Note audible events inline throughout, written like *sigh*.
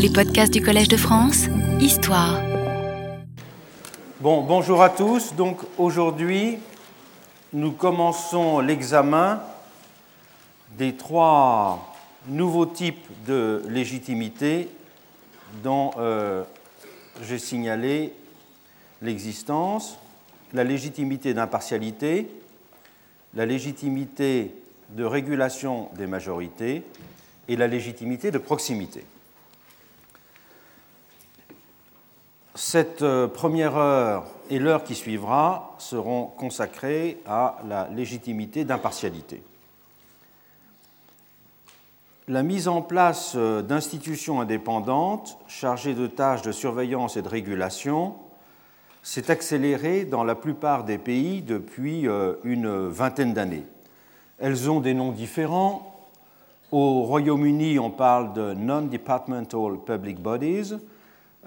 Les podcasts du Collège de France, Histoire. Bon, bonjour à tous. Donc aujourd'hui, nous commençons l'examen des trois nouveaux types de légitimité dont euh, j'ai signalé l'existence. La légitimité d'impartialité, la légitimité de régulation des majorités et la légitimité de proximité. Cette euh, première heure et l'heure qui suivra seront consacrées à la légitimité d'impartialité. La mise en place euh, d'institutions indépendantes chargées de tâches de surveillance et de régulation s'est accélérée dans la plupart des pays depuis euh, une vingtaine d'années. Elles ont des noms différents. Au Royaume-Uni, on parle de Non-Departmental Public Bodies,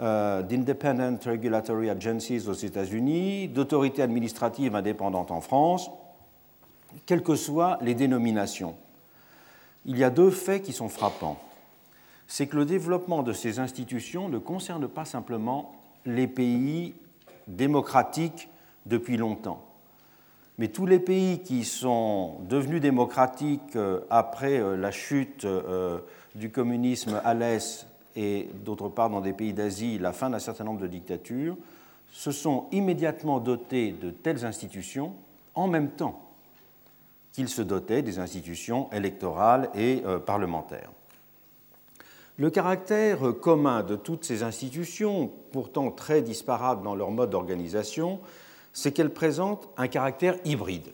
d'Independent Regulatory Agencies aux États-Unis, d'autorités administratives indépendantes en France, quelles que soient les dénominations. Il y a deux faits qui sont frappants. C'est que le développement de ces institutions ne concerne pas simplement les pays démocratiques depuis longtemps mais tous les pays qui sont devenus démocratiques euh, après euh, la chute euh, du communisme à l'Est et d'autre part dans des pays d'Asie la fin d'un certain nombre de dictatures, se sont immédiatement dotés de telles institutions en même temps qu'ils se dotaient des institutions électorales et parlementaires. Le caractère commun de toutes ces institutions, pourtant très disparates dans leur mode d'organisation, c'est qu'elle présente un caractère hybride.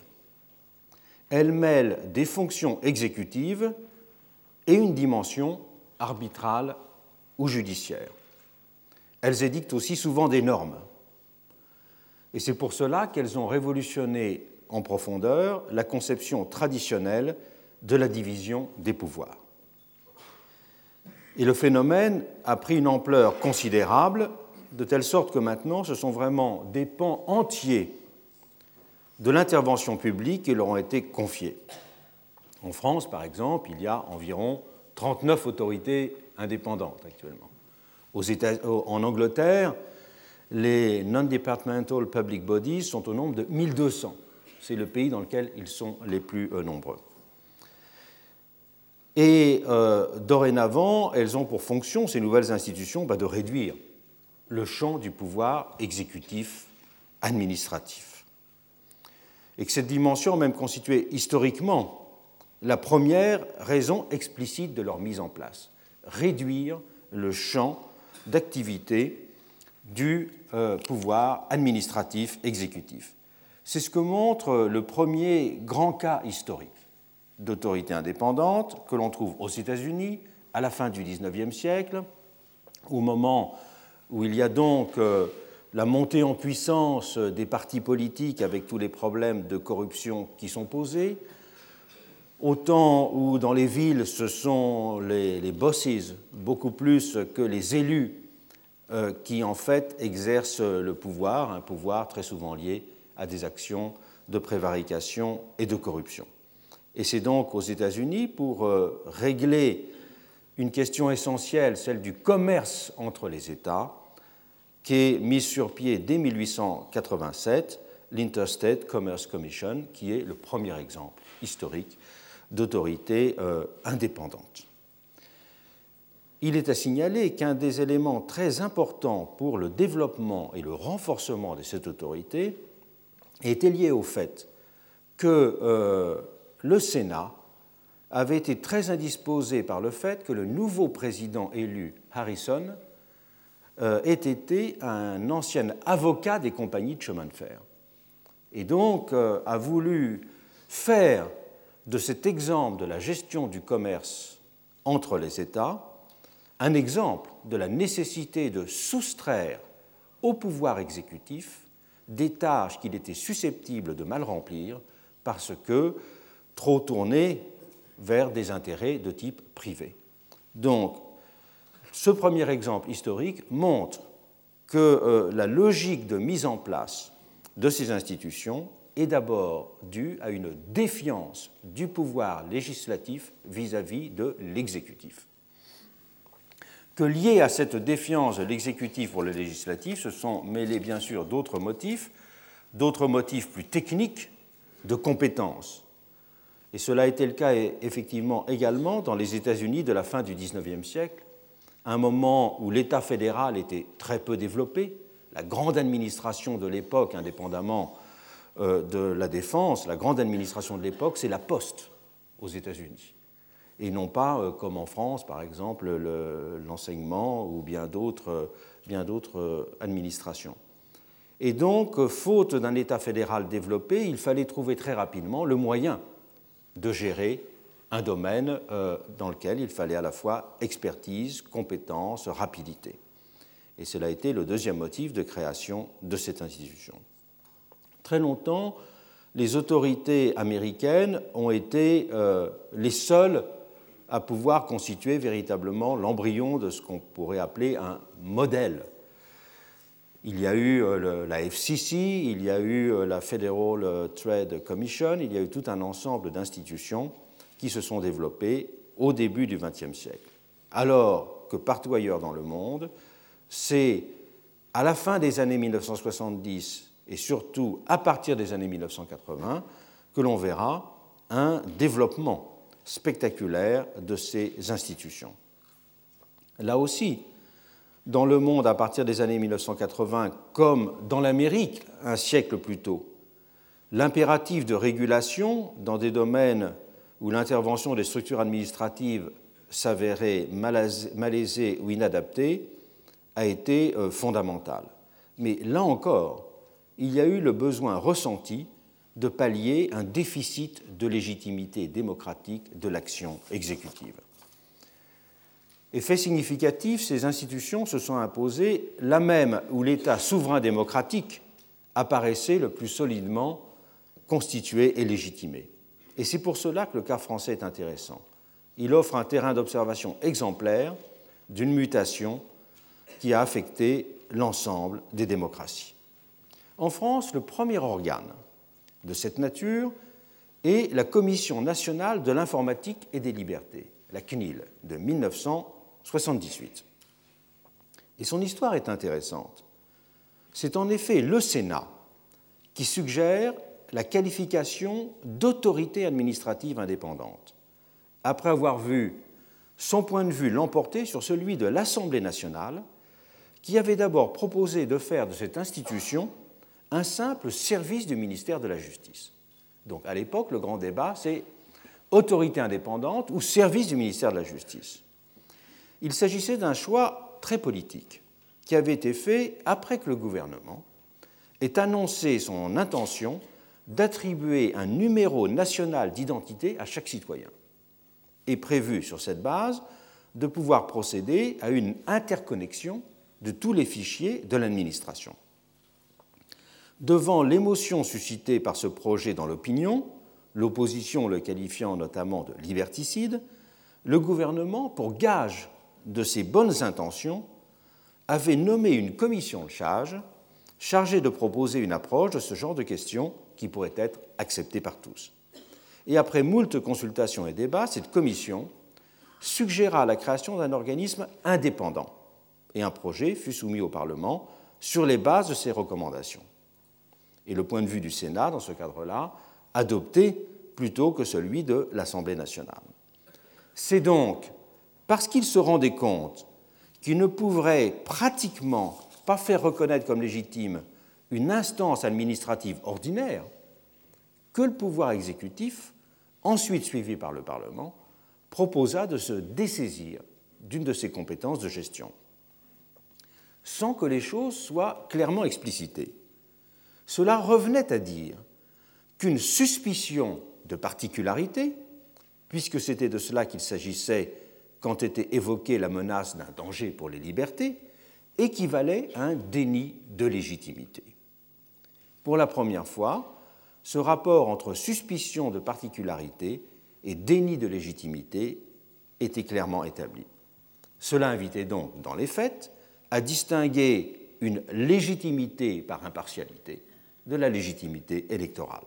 Elle mêle des fonctions exécutives et une dimension arbitrale ou judiciaire. Elles édictent aussi souvent des normes. Et c'est pour cela qu'elles ont révolutionné en profondeur la conception traditionnelle de la division des pouvoirs. Et le phénomène a pris une ampleur considérable de telle sorte que maintenant, ce sont vraiment des pans entiers de l'intervention publique qui leur ont été confiés. En France, par exemple, il y a environ 39 autorités indépendantes actuellement. en Angleterre, les non-departmental public bodies sont au nombre de 1200. C'est le pays dans lequel ils sont les plus euh, nombreux. Et euh, dorénavant, elles ont pour fonction, ces nouvelles institutions, bah, de réduire le champ du pouvoir exécutif administratif. Et que cette dimension a même constitué historiquement la première raison explicite de leur mise en place, réduire le champ d'activité du euh, pouvoir administratif exécutif. C'est ce que montre le premier grand cas historique d'autorité indépendante que l'on trouve aux États-Unis à la fin du XIXe siècle, au moment où il y a donc euh, la montée en puissance des partis politiques avec tous les problèmes de corruption qui sont posés, autant où dans les villes ce sont les, bosses beaucoup plus que les élus euh, qui en fait exercent le pouvoir, un pouvoir très souvent lié à des actions de prévarication et de corruption. Et c'est donc aux États-Unis pour euh, régler une question essentielle, celle du commerce entre les États, qui est mise sur pied dès 1887 l'Interstate Commerce Commission, qui est le premier exemple historique d'autorité euh, indépendante. Il est à signaler qu'un des éléments très importants pour le développement et le renforcement de cette autorité était lié au fait que euh, le Sénat avait été très indisposé par le fait que le nouveau président élu, Harrison, euh, ait été un ancien avocat des compagnies de chemin de fer. Et donc a voulu faire de cet exemple de la gestion du commerce entre les États un exemple de la nécessité de soustraire au pouvoir exécutif des tâches qu'il était susceptible de mal remplir parce que trop tournées vers des intérêts de type privé. Donc, ce premier exemple historique montre que euh, la logique de mise en place de ces institutions est d'abord due à une défiance du pouvoir législatif vis-à-vis de l'exécutif. que lié à cette défiance de l'exécutif pour le législatif, se sont mêlés bien sûr d'autres motifs, d'autres motifs plus techniques de compétences. Et cela a été le cas effectivement également dans les États-Unis de la fin du XIXe siècle, un moment où l'État fédéral était très peu développé. La grande administration de l'époque, indépendamment de la défense, la grande administration de l'époque, c'est la poste aux États-Unis. Et non pas, euh, comme en France, par exemple, l'enseignement ou bien d'autres euh, administrations. Et donc, faute d'un État fédéral développé, il fallait trouver très rapidement le moyen de gérer un domaine euh, dans lequel il fallait à la fois expertise, compétence, rapidité. Et cela a été le deuxième motif de création de cette institution. Très longtemps, les autorités américaines ont été euh, les seules à pouvoir constituer véritablement l'embryon de ce qu'on pourrait appeler un modèle il y a eu euh, la FCC, il y a eu euh, la Federal Trade Commission, il y a eu tout un ensemble d'institutions qui se sont développées au début du XXe siècle. Alors que partout ailleurs dans le monde, c'est à la fin des années 1970 et surtout à partir des années 1980 que l'on verra un développement spectaculaire de ces institutions. Là aussi, dans le monde à partir des années 1980 comme dans l'Amérique un siècle plus tôt. L'impératif de régulation dans des domaines où l'intervention des structures administratives s'avérait malaisée ou inadaptée a été euh, fondamental. Mais là encore, il y a eu le besoin ressenti de pallier un déficit de légitimité démocratique de l'action exécutive. Effet significatif, ces institutions se sont imposées là même où l'État souverain démocratique apparaissait le plus solidement constitué et légitimé. Et c'est pour cela que le cas français est intéressant. Il offre un terrain d'observation exemplaire d'une mutation qui a affecté l'ensemble des démocraties. En France, le premier organe de cette nature est la Commission nationale de l'informatique et des libertés, la CNIL, de 1900 78. Et son histoire est intéressante. C'est en effet le Sénat qui suggère la qualification d'autorité administrative indépendante, après avoir vu son point de vue l'emporter sur celui de l'Assemblée nationale, qui avait d'abord proposé de faire de cette institution un simple service du ministère de la Justice. Donc à l'époque, le grand débat, c'est autorité indépendante ou service du ministère de la Justice. Il s'agissait d'un choix très politique qui avait été fait après que le gouvernement ait annoncé son intention d'attribuer un numéro national d'identité à chaque citoyen et prévu sur cette base de pouvoir procéder à une interconnexion de tous les fichiers de l'administration. Devant l'émotion suscitée par ce projet dans l'opinion, l'opposition le qualifiant notamment de liberticide, le gouvernement, pour gage de ses bonnes intentions, avait nommé une commission de charge chargée de proposer une approche de ce genre de questions qui pourrait être acceptée par tous. Et après moult consultations et débats, cette commission suggéra la création d'un organisme indépendant et un projet fut soumis au Parlement sur les bases de ces recommandations. Et le point de vue du Sénat, dans ce cadre-là, adopté plutôt que celui de l'Assemblée nationale. C'est donc parce qu'il se rendait compte qu'il ne pourrait pratiquement pas faire reconnaître comme légitime une instance administrative ordinaire, que le pouvoir exécutif, ensuite suivi par le Parlement, proposa de se dessaisir d'une de ses compétences de gestion, sans que les choses soient clairement explicitées. Cela revenait à dire qu'une suspicion de particularité, puisque c'était de cela qu'il s'agissait quand était évoquée la menace d'un danger pour les libertés, équivalait à un déni de légitimité. Pour la première fois, ce rapport entre suspicion de particularité et déni de légitimité était clairement établi. Cela invitait donc, dans les faits, à distinguer une légitimité par impartialité de la légitimité électorale.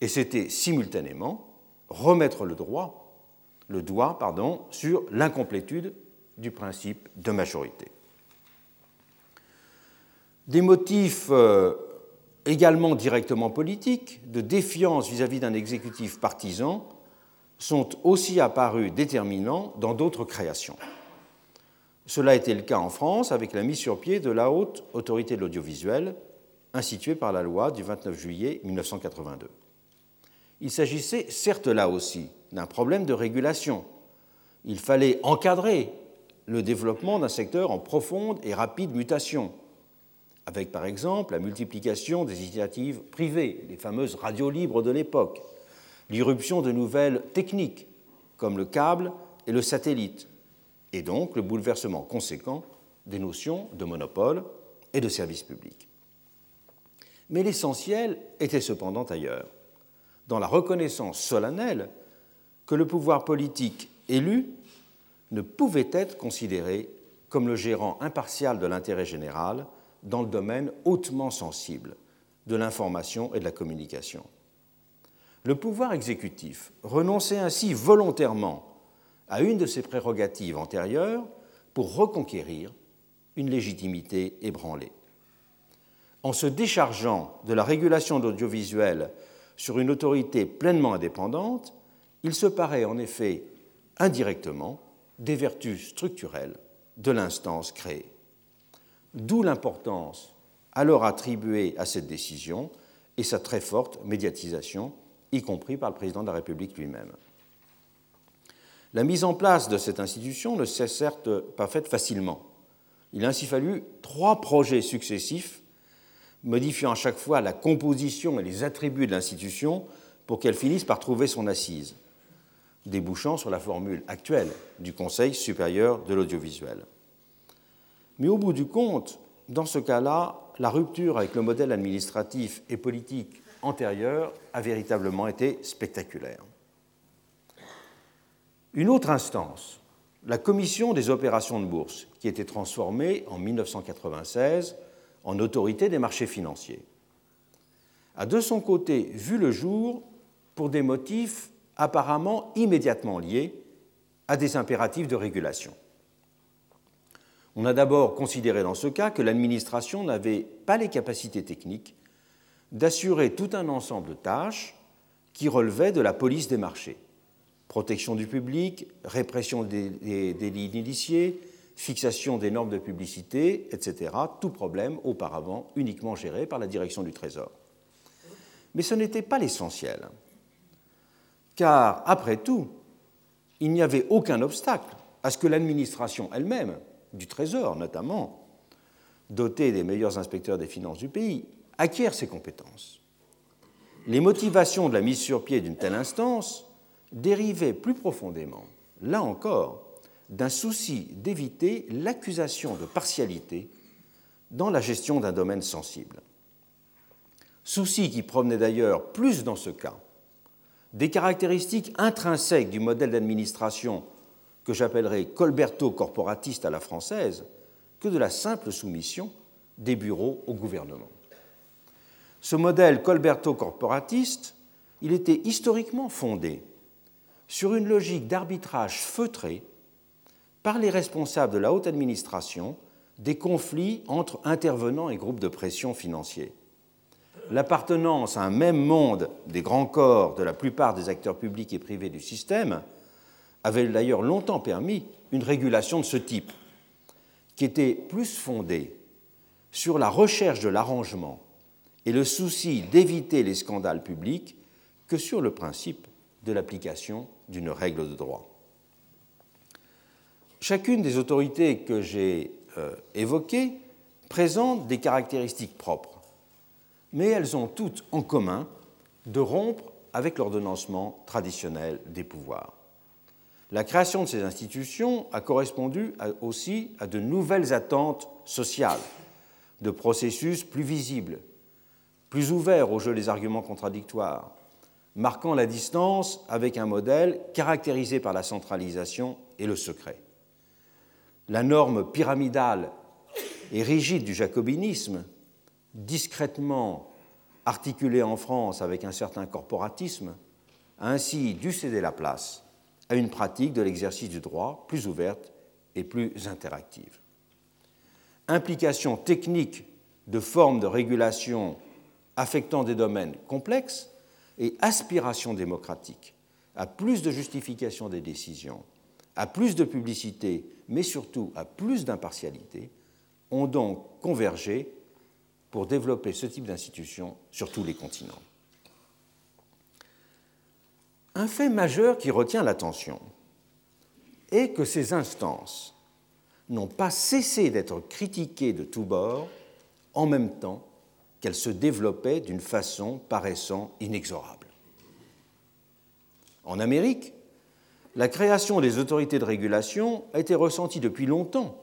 Et c'était simultanément remettre le doigt sur l'incomplétude du principe de majorité. Des motifs euh, également directement politiques, de défiance vis-à-vis d'un exécutif partisan, sont aussi apparus déterminants dans d'autres créations. Cela a été le cas en France avec la mise sur pied de la haute autorité de l'audiovisuel, instituée par la loi du 29 juillet 1982. Il s'agissait certes là aussi d'un problème de régulation. Il fallait encadrer le développement d'un secteur en profonde et rapide mutation, avec par exemple la multiplication des initiatives privées, les fameuses radios libres de l'époque, l'irruption de nouvelles techniques comme le câble et le satellite, et donc le bouleversement conséquent des notions de monopole et de service public. Mais l'essentiel était cependant ailleurs, dans la reconnaissance solennelle que le pouvoir politique élu ne pouvait être considéré comme le gérant impartial de l'intérêt général dans le domaine hautement sensible de l'information et de la communication. Le pouvoir exécutif renonçait ainsi volontairement à une de ses prérogatives antérieures pour reconquérir une légitimité ébranlée. En se déchargeant de la régulation d'audiovisuel sur une autorité pleinement indépendante, il se paraît en effet indirectement des vertus structurelles de l'instance créée. D'où l'importance alors attribuée à cette décision et sa très forte médiatisation, y compris par le président de la République lui-même. La mise en place de cette institution ne s'est certes pas faite facilement. Il a ainsi fallu trois projets successifs modifiant à chaque fois la composition et les attributs de l'institution pour qu'elle finisse par trouver son assise, débouchant sur la formule actuelle du Conseil supérieur de l'audiovisuel. Mais au bout du compte, dans ce cas-là, la rupture avec le modèle administratif et politique antérieur a véritablement été spectaculaire. Une autre instance, la Commission des opérations de bourse, qui était transformée en 1996 en autorité des marchés financiers, a de son côté vu le jour pour des motifs apparemment immédiatement liés à des impératifs de régulation. On a d'abord considéré dans ce cas que l'administration n'avait pas les capacités techniques d'assurer tout un ensemble de tâches qui relevaient de la police des marchés. Protection du public, répression des délits initiés, fixation des normes de publicité, etc. Tout problème auparavant uniquement géré par la direction du Trésor. Mais ce n'était pas l'essentiel, car après tout, il n'y avait aucun obstacle à ce que l'administration elle-même, du Trésor notamment, dotée des meilleurs inspecteurs des finances du pays, acquiert ces compétences. Les motivations de la mise sur pied d'une telle instance dérivaient plus profondément, là encore, d'un souci d'éviter l'accusation de partialité dans la gestion d'un domaine sensible. Souci qui provenait d'ailleurs plus dans ce cas des caractéristiques intrinsèques du modèle d'administration que j'appellerais colberto-corporatiste à la française que de la simple soumission des bureaux au gouvernement. Ce modèle colberto-corporatiste, il était historiquement fondé sur une logique d'arbitrage feutré par les responsables de la haute administration des conflits entre intervenants et groupes de pression financiers. L'appartenance à un même monde des grands corps de la plupart des acteurs publics et privés du système avait d'ailleurs longtemps permis une régulation de ce type, qui était plus fondée sur la recherche de l'arrangement et le souci d'éviter les scandales publics que sur le principe de l'application d'une règle de droit. Chacune des autorités que j'ai euh, évoquées présente des caractéristiques propres, mais elles ont toutes en commun de rompre avec l'ordonnancement traditionnel des pouvoirs. La création de ces institutions a correspondu aussi à de nouvelles attentes sociales, de processus plus visibles, plus ouverts au jeu des arguments contradictoires, marquant la distance avec un modèle caractérisé par la centralisation et le secret. La norme pyramidale et rigide du jacobinisme, discrètement articulée en France avec un certain corporatisme, a ainsi dû céder la place à une pratique de l'exercice du droit plus ouverte et plus interactive. Implication technique de formes de régulation affectant des domaines complexes et aspiration démocratique à plus de justification des décisions, à plus de publicité, mais surtout à plus d'impartialité, ont donc convergé pour développer ce type d'institution sur tous les continents. Un fait majeur qui retient l'attention est que ces instances n'ont pas cessé d'être critiquées de tous bords en même temps qu'elles se développaient d'une façon paraissant inexorable. En Amérique, la création des autorités de régulation a été ressentie depuis longtemps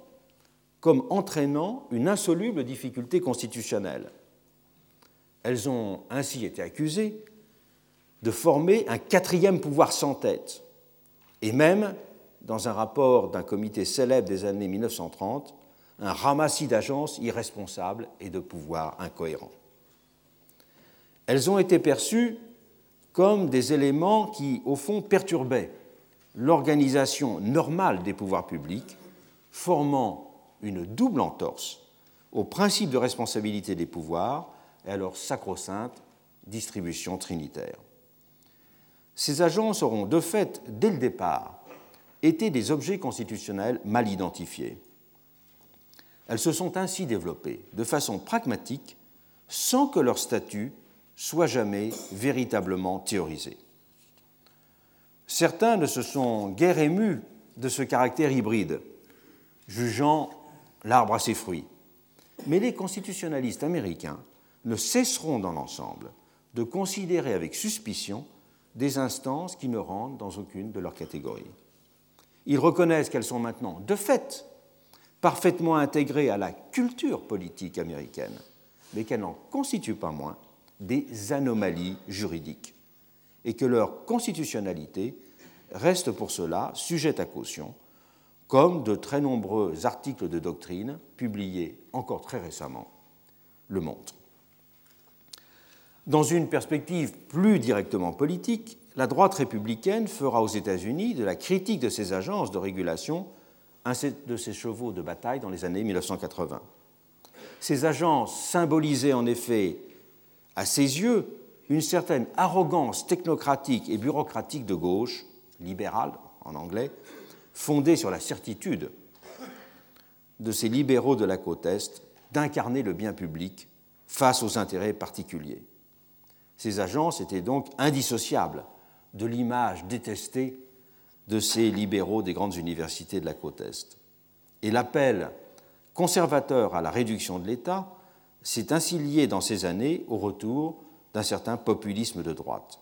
comme entraînant une insoluble difficulté constitutionnelle. Elles ont ainsi été accusées de former un quatrième pouvoir sans tête, et même, dans un rapport d'un comité célèbre des années 1930, un ramassis d'agences irresponsables et de pouvoirs incohérents. Elles ont été perçues comme des éléments qui, au fond, perturbaient l'organisation normale des pouvoirs publics, formant une double entorse au principe de responsabilité des pouvoirs et à leur sacro-sainte distribution trinitaire. Ces agences auront de fait, dès le départ, été des objets constitutionnels mal identifiés. Elles se sont ainsi développées de façon pragmatique sans que leur statut soit jamais véritablement théorisé. Certains ne se sont guère émus de ce caractère hybride, jugeant l'arbre à ses fruits. Mais les constitutionnalistes américains ne cesseront dans l'ensemble de considérer avec suspicion des instances qui ne rentrent dans aucune de leurs catégories. Ils reconnaissent qu'elles sont maintenant, de fait, parfaitement intégrées à la culture politique américaine, mais qu'elles n'en constituent pas moins des anomalies juridiques, et que leur constitutionnalité reste pour cela sujette à caution, comme de très nombreux articles de doctrine publiés encore très récemment le montrent. Dans une perspective plus directement politique, la droite républicaine fera aux États-Unis de la critique de ces agences de régulation un de ses chevaux de bataille dans les années 1980. Ces agences symbolisaient en effet, à ses yeux, une certaine arrogance technocratique et bureaucratique de gauche, libérale en anglais, fondée sur la certitude de ces libéraux de la côte Est d'incarner le bien public face aux intérêts particuliers. Ces agences étaient donc indissociables de l'image détestée de ces libéraux des grandes universités de la côte Est. Et l'appel conservateur à la réduction de l'État s'est ainsi lié dans ces années au retour d'un certain populisme de droite.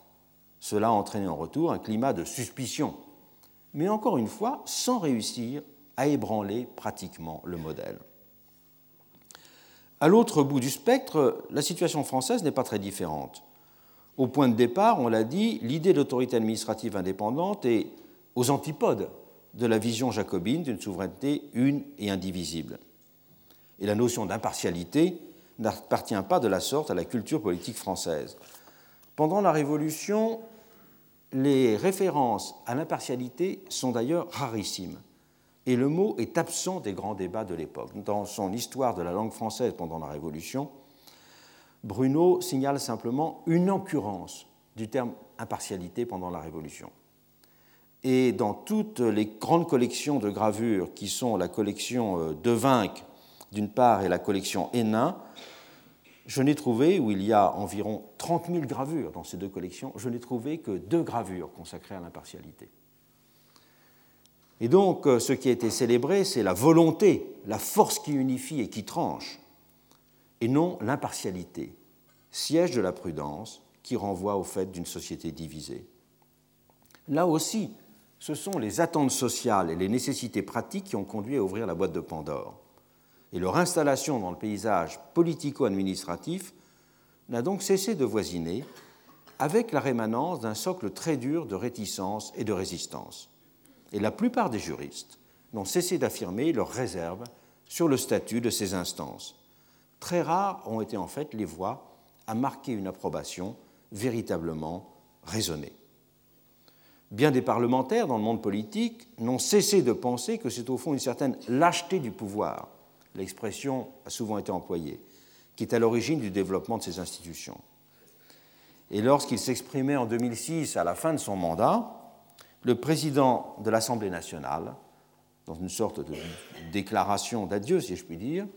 Cela a entraîné en retour un climat de suspicion, mais encore une fois sans réussir à ébranler pratiquement le modèle. À l'autre bout du spectre, la situation française n'est pas très différente. Au point de départ, on l'a dit, l'idée d'autorité administrative indépendante est aux antipodes de la vision jacobine d'une souveraineté une et indivisible. Et la notion d'impartialité n'appartient pas de la sorte à la culture politique française. Pendant la Révolution, les références à l'impartialité sont d'ailleurs rarissimes, et le mot est absent des grands débats de l'époque. Dans son Histoire de la langue française pendant la Révolution, Bruno signale simplement une occurrence du terme impartialité pendant la Révolution. Et dans toutes les grandes collections de gravures qui sont la collection euh, de Vinck d'une part et la collection Hénin, je n'ai trouvé, où il y a environ 30 000 gravures dans ces deux collections, je n'ai trouvé que deux gravures consacrées à l'impartialité. Et donc, euh, ce qui a été célébré, c'est la volonté, la force qui unifie et qui tranche, et non l'impartialité, siège de la prudence qui renvoie au fait d'une société divisée. Là aussi, ce sont les attentes sociales et les nécessités pratiques qui ont conduit à ouvrir la boîte de Pandore. Et leur installation dans le paysage politico-administratif n'a donc cessé de voisiner avec la rémanence d'un socle très dur de réticence et de résistance. Et la plupart des juristes n'ont cessé d'affirmer leur réserve sur le statut de ces instances, Très rares ont été en fait les voix à marquer une approbation véritablement raisonnée. Bien des parlementaires dans le monde politique n'ont cessé de penser que c'est au fond une certaine lâcheté du pouvoir, l'expression a souvent été employée, qui est à l'origine du développement de ces institutions. Et lorsqu'il s'exprimait en 2006 à la fin de son mandat, le président de l'Assemblée nationale, dans une sorte de déclaration d'adieu, si je puis dire,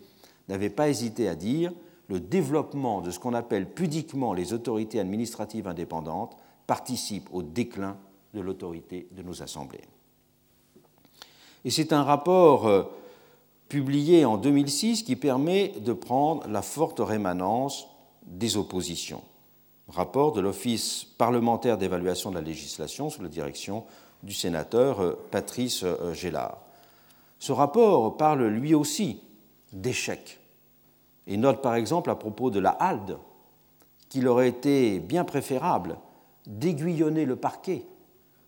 n'avait pas hésité à dire le développement de ce qu'on appelle pudiquement les autorités administratives indépendantes participe au déclin de l'autorité de nos assemblées. Et c'est un rapport euh, publié en 2006 qui permet de prendre la forte rémanence des oppositions. Rapport de l'Office parlementaire d'évaluation de la législation sous la direction du sénateur euh, Patrice euh, Gélard. Ce rapport parle lui aussi d'échecs et note par exemple à propos de la HALDE qu'il aurait été bien préférable d'aiguillonner le parquet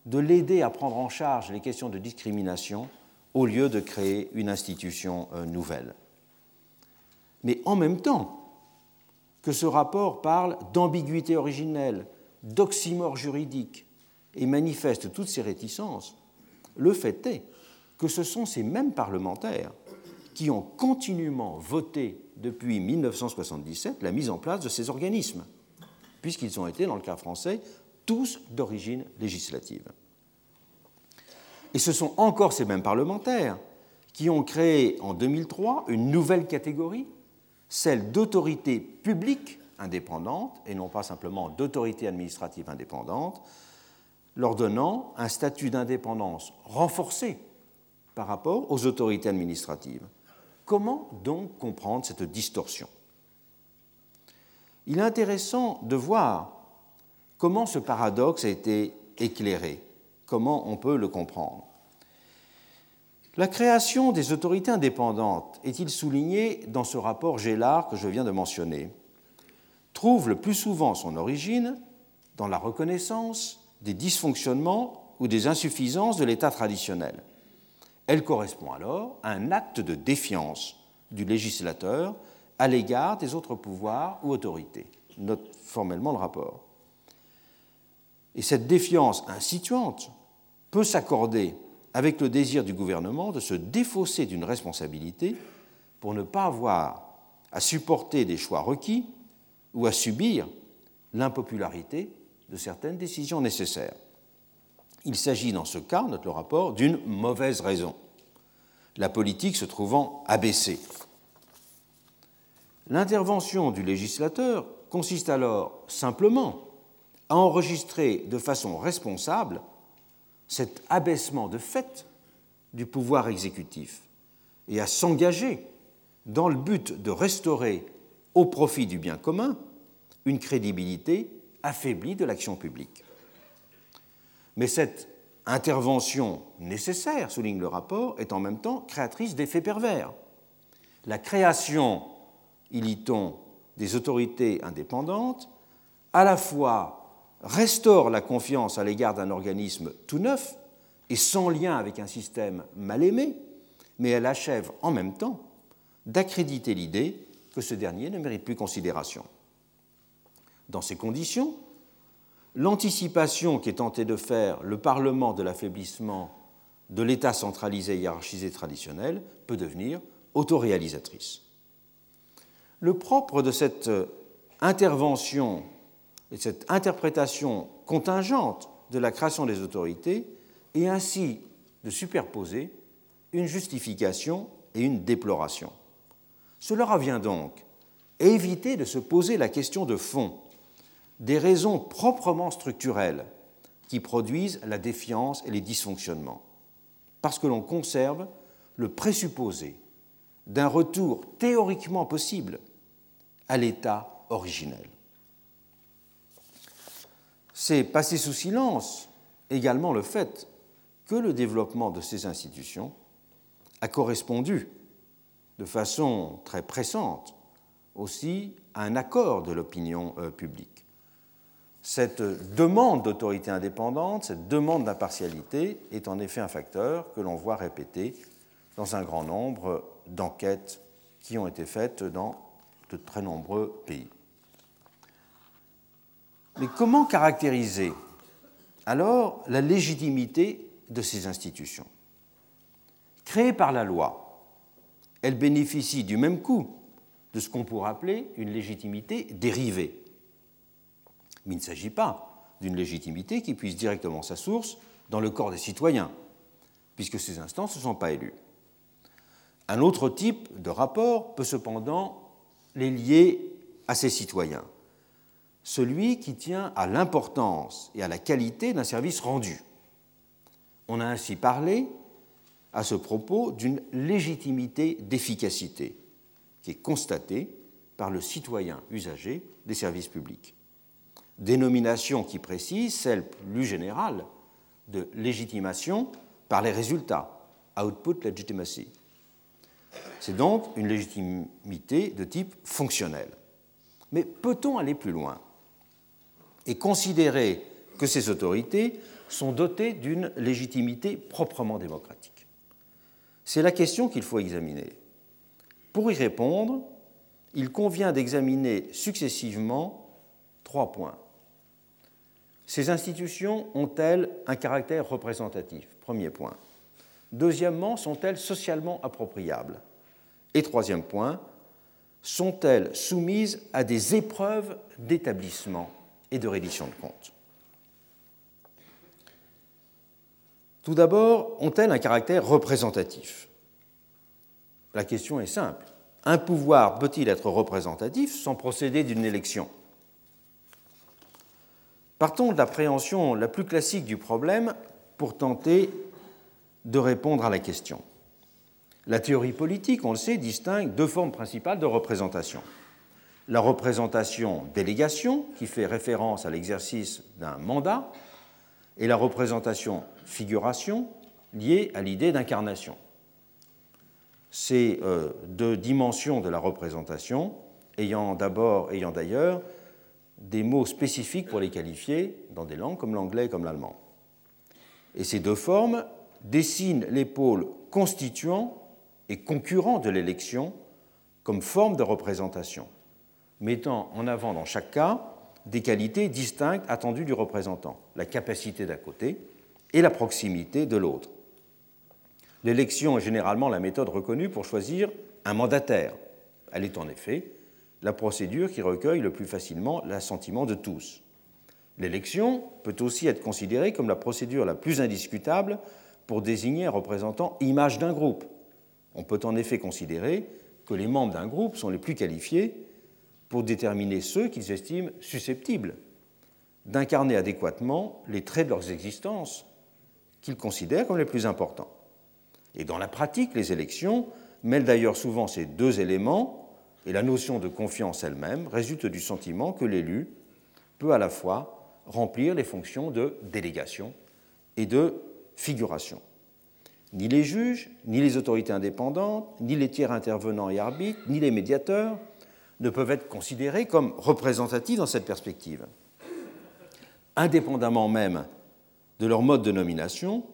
de l'aider à prendre en charge les questions de discrimination au lieu de créer une institution euh, nouvelle. Mais en même temps que ce rapport parle d'ambiguïté originelle, d'oxymore juridique et manifeste toutes ces réticences, le fait est que ce sont ces mêmes parlementaires qui ont continuellement voté depuis 1977 la mise en place de ces organismes, puisqu'ils ont été, dans le cas français, tous d'origine législative. Et ce sont encore ces mêmes parlementaires qui ont créé en 2003 une nouvelle catégorie, celle d'autorité publique indépendante, et non pas simplement d'autorité administrative indépendante, leur donnant un statut d'indépendance renforcé par rapport aux autorités administratives. Comment donc comprendre cette distorsion? Il est intéressant de voir Comment ce paradoxe a été éclairé Comment on peut le comprendre La création des autorités indépendantes, est-il souligné dans ce rapport Gélard que je viens de mentionner, trouve le plus souvent son origine dans la reconnaissance des dysfonctionnements ou des insuffisances de l'État traditionnel. Elle correspond alors à un acte de défiance du législateur à l'égard des autres pouvoirs ou autorités, note formellement le rapport. Et cette défiance instituante peut s'accorder avec le désir du gouvernement de se défausser d'une responsabilité pour ne pas avoir à supporter des choix requis ou à subir l'impopularité de certaines décisions nécessaires. Il s'agit dans ce cas, note le rapport, d'une mauvaise raison, la politique se trouvant abaissée. L'intervention du législateur consiste alors simplement à enregistrer de façon responsable cet abaissement de fait du pouvoir exécutif et à s'engager dans le but de restaurer au profit du bien commun une crédibilité affaiblie de l'action publique. Mais cette intervention nécessaire, souligne le rapport, est en même temps créatrice d'effets pervers. La création, y lit-on, des autorités indépendantes, à la fois restaure la confiance à l'égard d'un organisme tout neuf et sans lien avec un système mal aimé, mais elle achève en même temps d'accréditer l'idée que ce dernier ne mérite plus considération. Dans ces conditions, l'anticipation qui est tenté de faire le Parlement de l'affaiblissement de l'État centralisé hiérarchisé traditionnel peut devenir autoréalisatrice. Le propre de cette intervention et cette interprétation contingente de la création des autorités est ainsi de superposer une justification et une déploration. Cela revient donc à éviter de se poser la question de fond des raisons proprement structurelles qui produisent la défiance et les dysfonctionnements, parce que l'on conserve le présupposé d'un retour théoriquement possible à l'état originel. C'est passer sous silence également le fait que le développement de ces institutions a correspondu de façon très pressante aussi à un accord de l'opinion euh, publique. Cette demande d'autorité indépendante, cette demande d'impartialité est en effet un facteur que l'on voit répété dans un grand nombre d'enquêtes qui ont été faites dans de très nombreux pays. Mais comment caractériser alors la légitimité de ces institutions? Créées par la loi, elles bénéficient du même coup de ce qu'on pourrait appeler une légitimité dérivée. Mais il ne s'agit pas d'une légitimité qui puisse directement sa source dans le corps des citoyens, puisque ces instances ne sont pas élues. Un autre type de rapport peut cependant les lier à ces citoyens, celui qui tient à l'importance et à la qualité d'un service rendu. On a ainsi parlé à ce propos d'une légitimité d'efficacité qui est constatée par le citoyen usager des services publics. Dénomination qui précise celle plus générale de légitimation par les résultats, output legitimacy. C'est donc une légitimité de type fonctionnel. Mais peut-on aller plus loin? Et considérer que ces autorités sont dotées d'une légitimité proprement démocratique C'est la question qu'il faut examiner. Pour y répondre, il convient d'examiner successivement trois points. Ces institutions ont-elles un caractère représentatif? Premier point. Deuxièmement, sont-elles socialement appropriables? Et troisième point, sont-elles soumises à des épreuves d'établissement? De reddition de comptes Tout d'abord, ont-elles un caractère représentatif? La question est simple. Un pouvoir peut-il être représentatif sans procéder d'une élection? Partons de l'appréhension la plus classique du problème pour tenter de répondre à la question. La théorie politique, on le sait, distingue deux formes principales de représentation. La représentation délégation, qui fait référence à l'exercice d'un mandat, et la représentation figuration, liée à l'idée d'incarnation. Ces euh, deux dimensions de la représentation, ayant d'abord, d'ailleurs, des mots spécifiques pour les qualifier dans des langues comme l'anglais et comme l'allemand. Et ces deux formes dessinent les pôles et concurrents de l'élection comme forme de représentation, mettant en avant dans chaque cas des qualités distinctes attendues du représentant, la capacité d'un côté et la proximité de l'autre. L'élection est généralement la méthode reconnue pour choisir un mandataire. Elle est en effet la procédure qui recueille le plus facilement l'assentiment de tous. L'élection peut aussi être considérée comme la procédure la plus indiscutable pour désigner un représentant image d'un groupe. On peut en effet considérer que les membres d'un groupe sont les plus qualifiés pour déterminer ceux qu'ils estiment susceptibles d'incarner adéquatement les traits de leurs existences qu'ils considèrent comme les plus importants. Et dans la pratique, les élections mêlent d'ailleurs souvent ces deux éléments, et la notion de confiance elle-même résulte du sentiment que l'élu peut à la fois remplir les fonctions de délégation et de figuration. Ni les juges, ni les autorités indépendantes, ni les tiers intervenants et arbitres, ni les médiateurs ne peuvent être considérés comme représentatifs dans cette perspective. Indépendamment même de leur mode de nomination,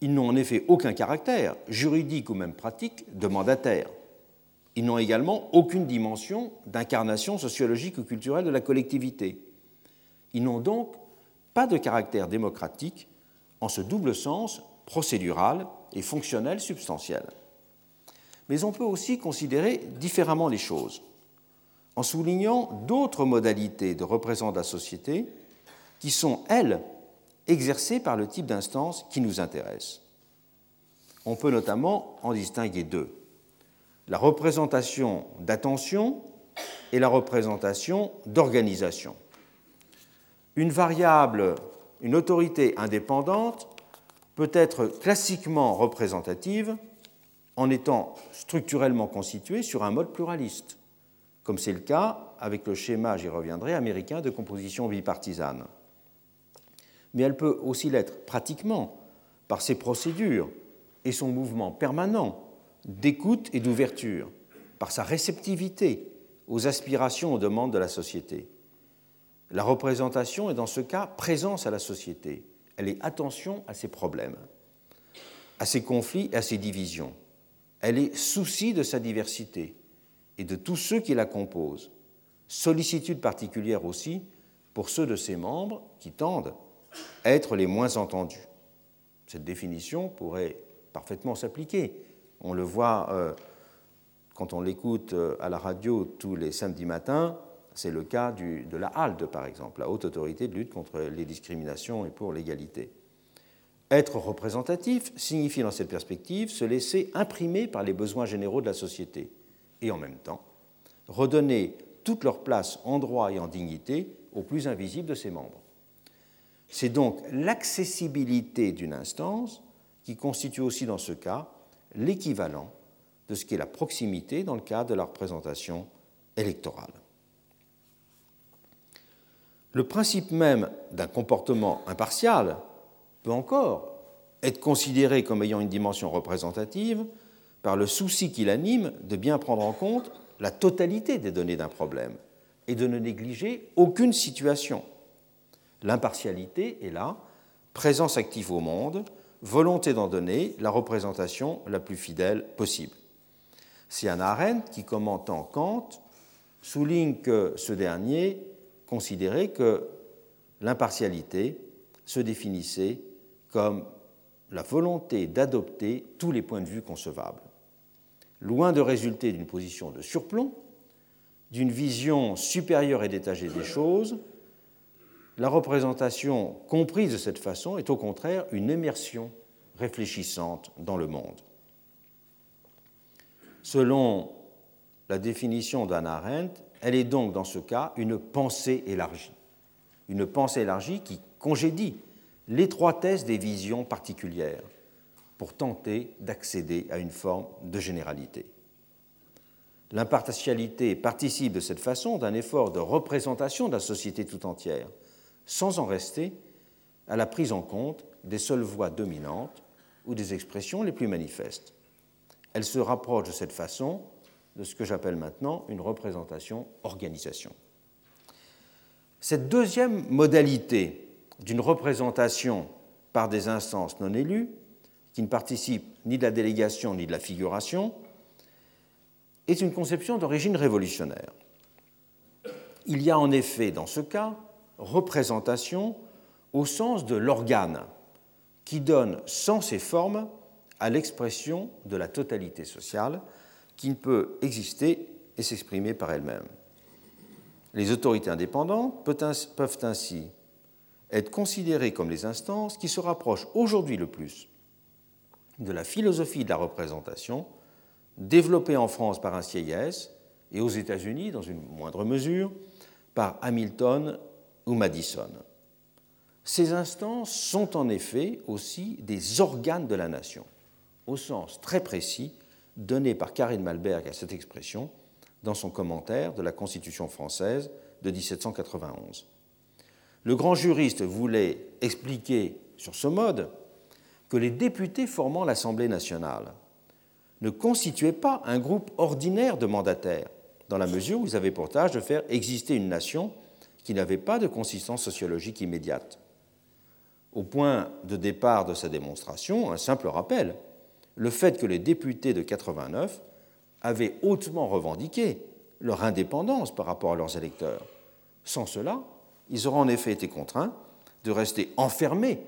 ils n'ont en effet aucun caractère, juridique ou même pratique, de mandataire. Ils n'ont également aucune dimension d'incarnation sociologique ou culturelle de la collectivité. Ils n'ont donc pas de caractère démocratique en ce double sens procédural et fonctionnel substantiel. Mais on peut aussi considérer différemment les choses, en soulignant d'autres modalités de représentation de la société qui sont, elles, exercées par le type d'instance qui nous intéresse. On peut notamment en distinguer deux. La représentation d'attention et la représentation d'organisation. Une variable, une autorité indépendante peut être classiquement représentative en étant structurellement constituée sur un mode pluraliste, comme c'est le cas avec le schéma, j'y reviendrai, américain de composition bipartisane. Mais elle peut aussi l'être pratiquement par ses procédures et son mouvement permanent d'écoute et d'ouverture, par sa réceptivité aux aspirations, aux demandes de la société. La représentation est dans ce cas présence à la société, elle est attention à ses problèmes, à ses conflits et à ses divisions. Elle est souci de sa diversité et de tous ceux qui la composent. Sollicitude particulière aussi pour ceux de ses membres qui tendent être les moins entendus. Cette définition pourrait parfaitement s'appliquer. On le voit euh, quand on l'écoute euh, à la radio tous les samedis matins, c'est le cas de la HALDE, par exemple, la Haute Autorité de lutte contre les discriminations et pour l'égalité. Être représentatif signifie dans cette perspective se laisser imprimer par les besoins généraux de la société et en même temps redonner toute leur place en droit et en dignité aux plus invisibles de ses membres. C'est donc l'accessibilité d'une instance qui constitue aussi dans ce cas l'équivalent de ce qu'est la proximité dans le cadre de la représentation électorale. Le principe même d'un comportement impartial peut encore être considéré comme ayant une dimension représentative par le souci qui l'anime de bien prendre en compte la totalité des données d'un problème et de ne négliger aucune situation. L'impartialité est là, présence active au monde, volonté d'en donner la représentation la plus fidèle possible. C'est Anna Arendt qui, commentant Kant, souligne que ce dernier considérait que l'impartialité se définissait comme la volonté d'adopter tous les points de vue concevables. Loin de résulter d'une position de surplomb, d'une vision supérieure et détachée des choses, la représentation comprise de cette façon est au contraire une immersion réfléchissante dans le monde. Selon la définition d'Anna Arendt, elle est donc dans ce cas une pensée élargie. Une pensée élargie qui congédie l'étroitesse des visions particulières pour tenter d'accéder à une forme de généralité. L'impartialité participe de cette façon d'un effort de représentation de la société tout entière, sans en rester à la prise en compte des seules voix dominantes ou des expressions les plus manifestes. Elle se rapproche de cette façon de ce que j'appelle maintenant une représentation organisation. Cette deuxième modalité d'une représentation par des instances non élues, qui ne participent ni de la délégation ni de la figuration, est une conception d'origine révolutionnaire. Il y a en effet dans ce cas représentation au sens de l'organe qui donne sens et forme à l'expression de la totalité sociale qui ne peut exister et s'exprimer par elle-même. Les autorités indépendantes peuvent ainsi être considérées comme les instances qui se rapprochent aujourd'hui le plus de la philosophie de la représentation développée en France par un Sieyès et aux États-Unis, dans une moindre mesure, par Hamilton ou Madison. Ces instances sont en effet aussi des organes de la nation, au sens très précis donné par Karine Malberg à cette expression dans son commentaire de la Constitution française de 1791. Le grand juriste voulait expliquer sur ce mode que les députés formant l'Assemblée nationale ne constituaient pas un groupe ordinaire de mandataires, dans la mesure où ils avaient pour tâche de faire exister une nation qui n'avait pas de consistance sociologique immédiate. Au point de départ de sa démonstration, un simple rappel le fait que les députés de 89 avaient hautement revendiqué leur indépendance par rapport à leurs électeurs. Sans cela, ils auraient en effet été contraints de rester enfermés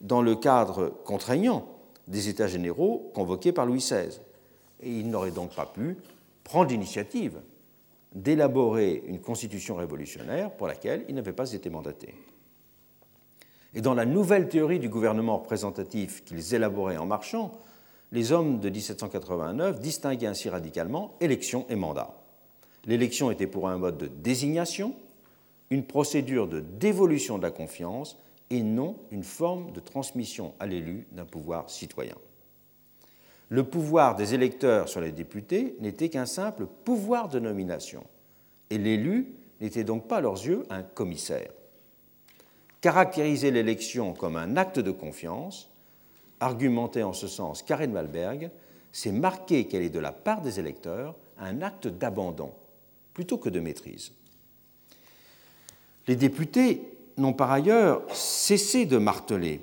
dans le cadre contraignant des États généraux convoqués par Louis XVI. Et ils n'auraient donc pas pu prendre l'initiative d'élaborer une constitution révolutionnaire pour laquelle ils n'avaient pas été mandatés. Et dans la nouvelle théorie du gouvernement représentatif qu'ils élaboraient en marchant, les hommes de 1789 distinguaient ainsi radicalement élection et mandat. L'élection était pour un mode de désignation, une procédure de dévolution de la confiance et non une forme de transmission à l'élu d'un pouvoir citoyen. Le pouvoir des électeurs sur les députés n'était qu'un simple pouvoir de nomination, et l'élu n'était donc pas à leurs yeux un commissaire. Caractériser l'élection comme un acte de confiance argumenté en ce sens Karen Malberg, c'est marquer qu'elle est de la part des électeurs un acte d'abandon plutôt que de maîtrise. Les députés n'ont par ailleurs cessé de marteler.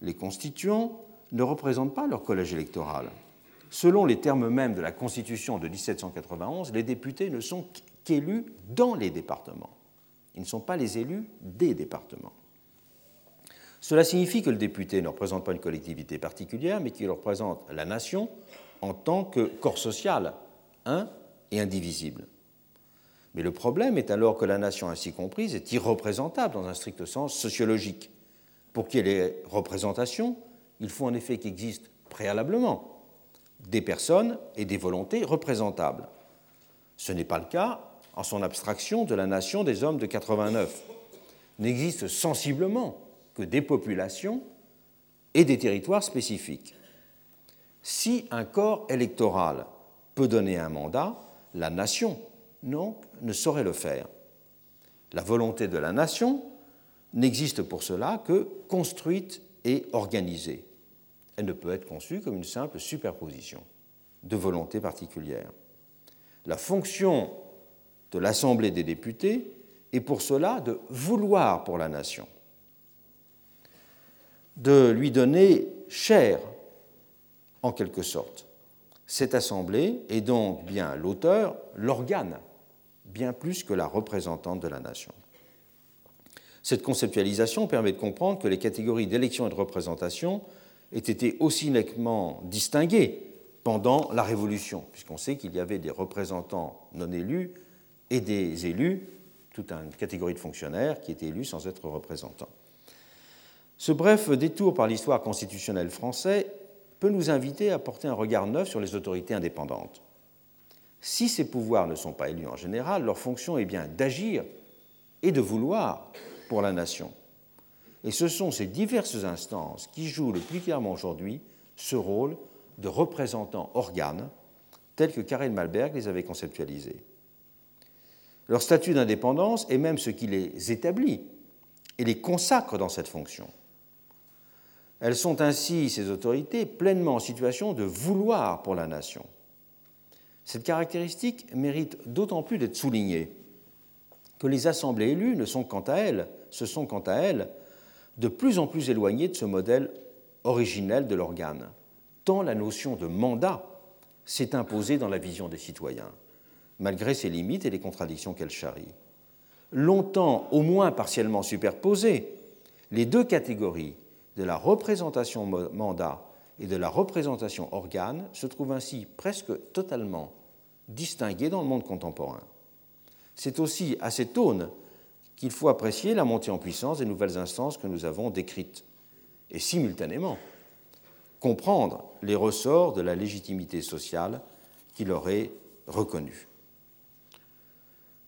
Les constituants ne représentent pas leur collège électoral. Selon les termes mêmes de la Constitution de 1791, les députés ne sont qu'élus dans les départements. Ils ne sont pas les élus des départements. Cela signifie que le député ne représente pas une collectivité particulière, mais qu'il représente la nation en tant que corps social, un et indivisible. Mais le problème est alors que la nation ainsi comprise est irreprésentable dans un strict sens sociologique. Pour qu'il y ait représentation, il faut en effet qu'existent préalablement des personnes et des volontés représentables. Ce n'est pas le cas en son abstraction de la nation des hommes de 89. N'existe sensiblement que des populations et des territoires spécifiques. Si un corps électoral peut donner un mandat, la nation non, ne saurait le faire. La volonté de la nation n'existe pour cela que construite et organisée. Elle ne peut être conçue comme une simple superposition de volontés particulières. La fonction de l'Assemblée des députés est pour cela de vouloir pour la nation, de lui donner chair, en quelque sorte. Cette Assemblée est donc bien l'auteur, l'organe bien plus que la représentante de la nation. Cette conceptualisation permet de comprendre que les catégories d'élection et de représentation aient été aussi nettement distinguées pendant la Révolution, puisqu'on sait qu'il y avait des représentants non élus et des élus, toute une catégorie de fonctionnaires qui étaient élus sans être représentants. Ce bref détour par l'histoire constitutionnelle française peut nous inviter à porter un regard neuf sur les autorités indépendantes. Si ces pouvoirs ne sont pas élus en général, leur fonction est bien d'agir et de vouloir pour la nation. Et ce sont ces diverses instances qui jouent le plus clairement aujourd'hui ce rôle de représentants organes, tels que Karel Malberg les avait conceptualisés. Leur statut d'indépendance est même ce qui les établit et les consacre dans cette fonction. Elles sont ainsi, ces autorités, pleinement en situation de vouloir pour la nation. Cette caractéristique mérite d'autant plus d'être soulignée que les assemblées élues ne sont quant à elles, se sont quant à elles de plus en plus éloignées de ce modèle originel de l'organe, tant la notion de mandat s'est imposée dans la vision des citoyens, malgré ses limites et les contradictions qu'elle charrie. Longtemps, au moins partiellement superposées, les deux catégories de la représentation mandat et de la représentation organe se trouvent ainsi presque totalement distinguées dans le monde contemporain. C'est aussi à cette aune qu'il faut apprécier la montée en puissance des nouvelles instances que nous avons décrites et simultanément comprendre les ressorts de la légitimité sociale qui leur reconnue.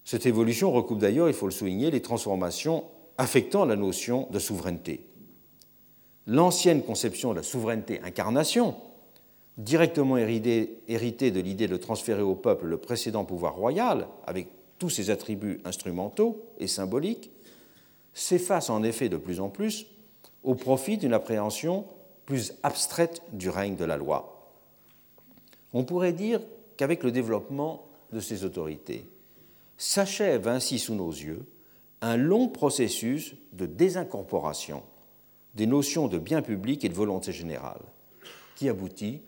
Cette évolution recoupe d'ailleurs, il faut le souligner, les transformations affectant la notion de souveraineté l'ancienne conception de la souveraineté incarnation, directement héritée de l'idée de transférer au peuple le précédent pouvoir royal, avec tous ses attributs instrumentaux et symboliques, s'efface en effet de plus en plus au profit d'une appréhension plus abstraite du règne de la loi. On pourrait dire qu'avec le développement de ces autorités, s'achève ainsi sous nos yeux un long processus de désincorporation des notions de bien public et de volonté générale, qui aboutit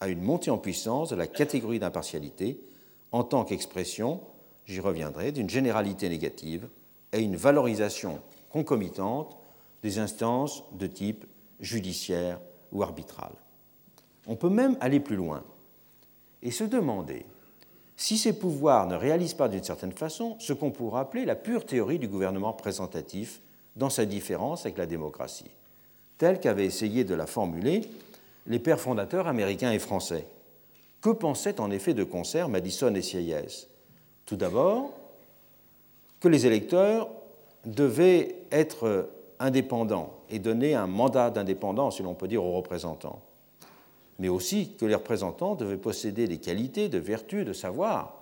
à une montée en puissance de la catégorie d'impartialité en tant qu'expression, j'y reviendrai, d'une généralité négative et une valorisation concomitante des instances de type judiciaire ou arbitral. On peut même aller plus loin et se demander si ces pouvoirs ne réalisent pas d'une certaine façon ce qu'on pourrait appeler la pure théorie du gouvernement représentatif dans sa différence avec la démocratie, telle qu'avaient essayé de la formuler les pères fondateurs américains et français. Que pensaient en effet de concert Madison et Sieyès Tout d'abord, que les électeurs devaient être indépendants et donner un mandat d'indépendance, si l'on peut dire, aux représentants, mais aussi que les représentants devaient posséder des qualités, de vertus, de savoir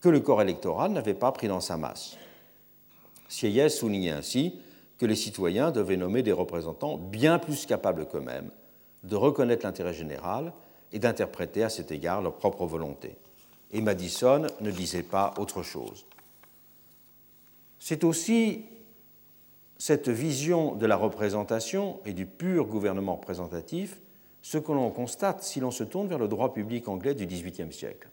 que le corps électoral n'avait pas pris dans sa masse. Sieyès soulignait ainsi que les citoyens devaient nommer des représentants bien plus capables qu'eux-mêmes de reconnaître l'intérêt général et d'interpréter à cet égard leur propre volonté. Et Madison ne disait pas autre chose. C'est aussi cette vision de la représentation et du pur gouvernement représentatif ce que l'on constate si l'on se tourne vers le droit public anglais du XVIIIe siècle.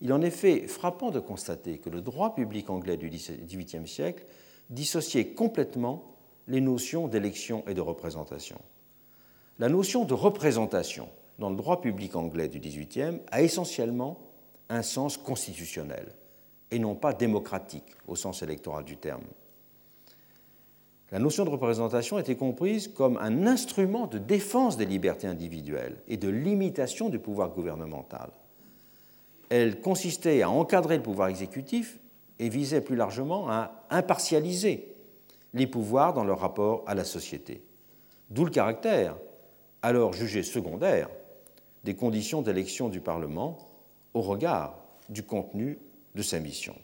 Il est en effet frappant de constater que le droit public anglais du XVIIIe siècle dissociait complètement les notions d'élection et de représentation. La notion de représentation dans le droit public anglais du XVIIIe a essentiellement un sens constitutionnel et non pas démocratique au sens électoral du terme. La notion de représentation était comprise comme un instrument de défense des libertés individuelles et de limitation du pouvoir gouvernemental. Elle consistait à encadrer le pouvoir exécutif et visait plus largement à impartialiser les pouvoirs dans leur rapport à la société. D'où le caractère, alors jugé secondaire, des conditions d'élection du Parlement au regard du contenu de sa mission.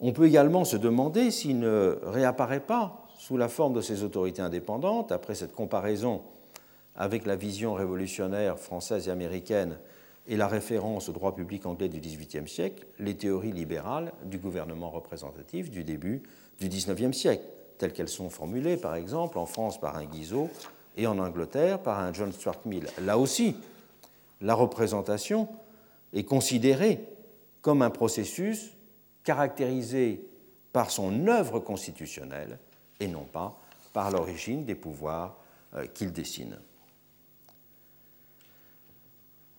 On peut également se demander s'il ne réapparaît pas sous la forme de ces autorités indépendantes, après cette comparaison avec la vision révolutionnaire française et américaine et la référence au droit public anglais du XVIIIe siècle, les théories libérales du gouvernement représentatif du début du XIXe siècle, telles qu'elles sont formulées par exemple en France par un Guizot et en Angleterre par un John Stuart Mill. Là aussi, la représentation est considérée comme un processus caractérisé par son œuvre constitutionnelle et non pas par l'origine des pouvoirs euh, qu'il dessine.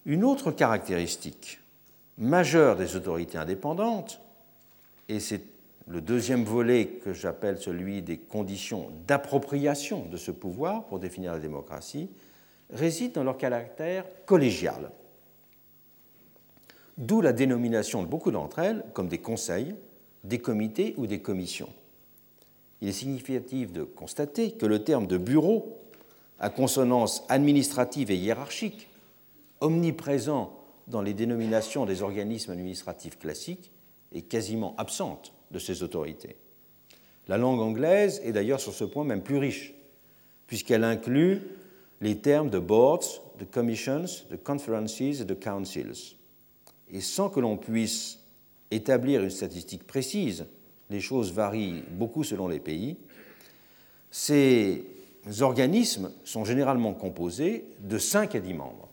Une autre caractéristique majeure des autorités indépendantes, et c'est le deuxième volet que j'appelle celui des conditions d'appropriation de ce pouvoir pour définir la démocratie, réside dans leur caractère collégial. D'où la dénomination de beaucoup d'entre elles comme des conseils, des comités ou des commissions. Il est significatif de constater que le terme de bureau, à consonance administrative et hiérarchique, omniprésent dans les dénominations des organismes administratifs classiques, est quasiment absente de ces autorités. La langue anglaise est d'ailleurs sur ce point même plus riche, puisqu'elle inclut les termes de boards, de commissions, de conferences et de councils. Et sans que l'on puisse établir une statistique précise, les choses varient beaucoup selon les pays, ces organismes sont généralement composés de 5 à 10 membres,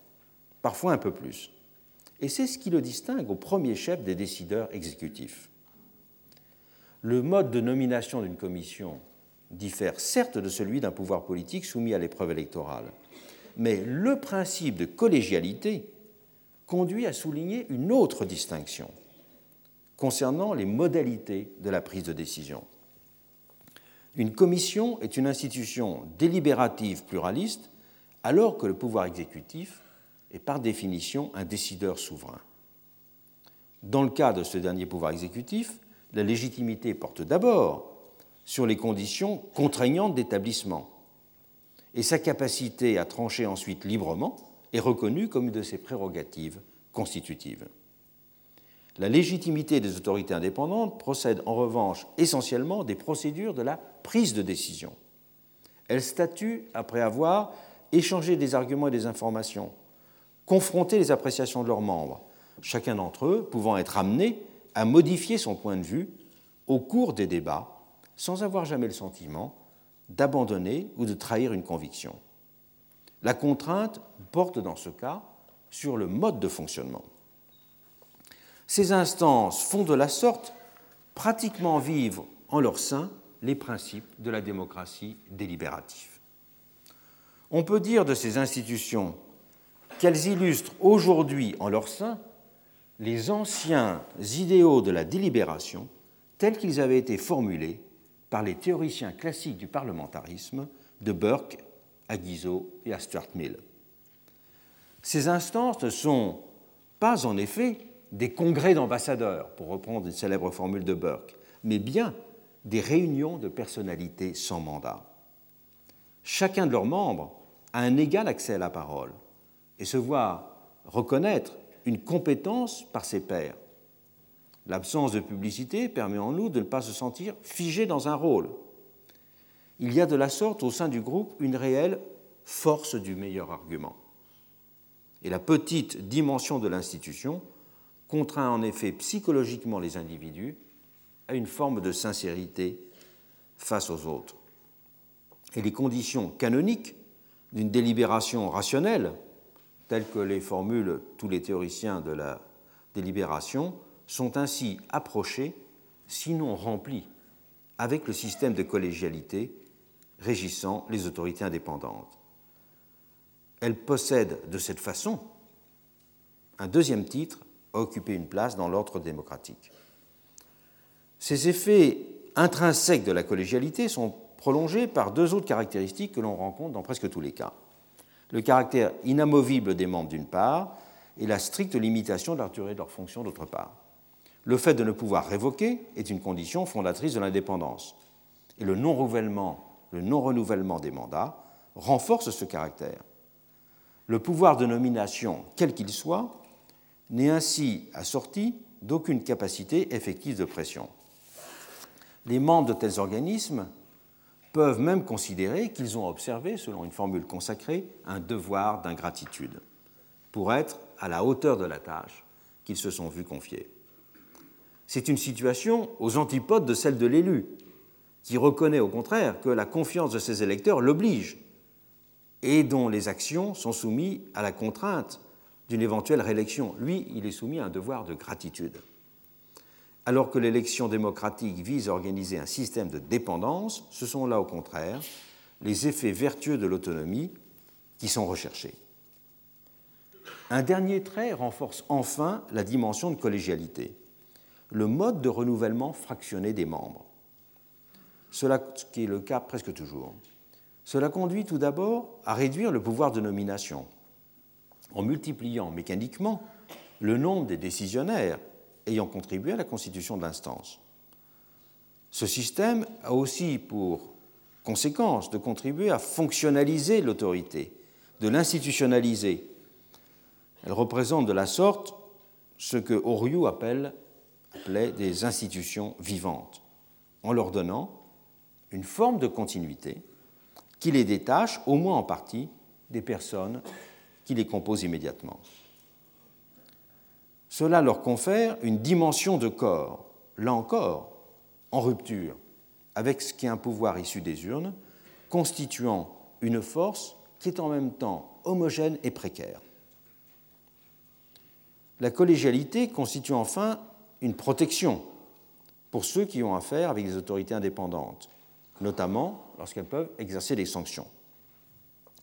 parfois un peu plus. Et c'est ce qui le distingue au premier chef des décideurs exécutifs. Le mode de nomination d'une commission diffère certes de celui d'un pouvoir politique soumis à l'épreuve électorale, mais le principe de collégialité conduit à souligner une autre distinction concernant les modalités de la prise de décision. Une commission est une institution délibérative pluraliste alors que le pouvoir exécutif est par définition un décideur souverain. Dans le cas de ce dernier pouvoir exécutif, la légitimité porte d'abord sur les conditions contraignantes d'établissement, et sa capacité à trancher ensuite librement est reconnue comme une de ses prérogatives constitutives. La légitimité des autorités indépendantes procède en revanche essentiellement des procédures de la prise de décision. Elles statuent après avoir échangé des arguments et des informations, confronté les appréciations de leurs membres, chacun d'entre eux pouvant être amené à modifier son point de vue au cours des débats sans avoir jamais le sentiment d'abandonner ou de trahir une conviction. La contrainte porte dans ce cas sur le mode de fonctionnement. Ces instances font de la sorte pratiquement vivre en leur sein les principes de la démocratie délibérative. On peut dire de ces institutions qu'elles illustrent aujourd'hui en leur sein les anciens idéaux de la délibération tels qu'ils avaient été formulés par les théoriciens classiques du parlementarisme de Burke à Guizot et à Stuart Mill. Ces instances ne sont pas en effet des congrès d'ambassadeurs, pour reprendre une célèbre formule de Burke, mais bien des réunions de personnalités sans mandat. Chacun de leurs membres a un égal accès à la parole et se voit reconnaître une compétence par ses pairs. L'absence de publicité permet en nous de ne pas se sentir figé dans un rôle. Il y a de la sorte au sein du groupe une réelle force du meilleur argument. Et la petite dimension de l'institution contraint en effet psychologiquement les individus à une forme de sincérité face aux autres. Et les conditions canoniques d'une délibération rationnelle telles que les formulent tous les théoriciens de la délibération, sont ainsi approchées, sinon remplies, avec le système de collégialité régissant les autorités indépendantes. Elle possède de cette façon un deuxième titre à occuper une place dans l'ordre démocratique. Ces effets intrinsèques de la collégialité sont prolongés par deux autres caractéristiques que l'on rencontre dans presque tous les cas. Le caractère inamovible des membres d'une part et la stricte limitation de la durée de leurs fonctions d'autre part. Le fait de ne pouvoir révoquer est une condition fondatrice de l'indépendance. Et le non-renouvellement des mandats renforce ce caractère. Le pouvoir de nomination, quel qu'il soit, n'est ainsi assorti d'aucune capacité effective de pression. Les membres de tels organismes peuvent même considérer qu'ils ont observé, selon une formule consacrée, un devoir d'ingratitude pour être à la hauteur de la tâche qu'ils se sont vus confier. C'est une situation aux antipodes de celle de l'élu, qui reconnaît au contraire que la confiance de ses électeurs l'oblige et dont les actions sont soumises à la contrainte d'une éventuelle réélection. Lui, il est soumis à un devoir de gratitude. Alors que l'élection démocratique vise à organiser un système de dépendance, ce sont là au contraire les effets vertueux de l'autonomie qui sont recherchés. Un dernier trait renforce enfin la dimension de collégialité, le mode de renouvellement fractionné des membres cela qui est le cas presque toujours. Cela conduit tout d'abord à réduire le pouvoir de nomination en multipliant mécaniquement le nombre des décisionnaires ayant contribué à la constitution de l'instance. Ce système a aussi pour conséquence de contribuer à fonctionnaliser l'autorité, de l'institutionnaliser. Elle représente de la sorte ce que Oriou appelle, appelait des institutions vivantes, en leur donnant une forme de continuité qui les détache, au moins en partie, des personnes qui les composent immédiatement. Cela leur confère une dimension de corps, là encore, en rupture avec ce qui est un pouvoir issu des urnes, constituant une force qui est en même temps homogène et précaire. La collégialité constitue enfin une protection pour ceux qui ont affaire avec des autorités indépendantes, notamment lorsqu'elles peuvent exercer des sanctions.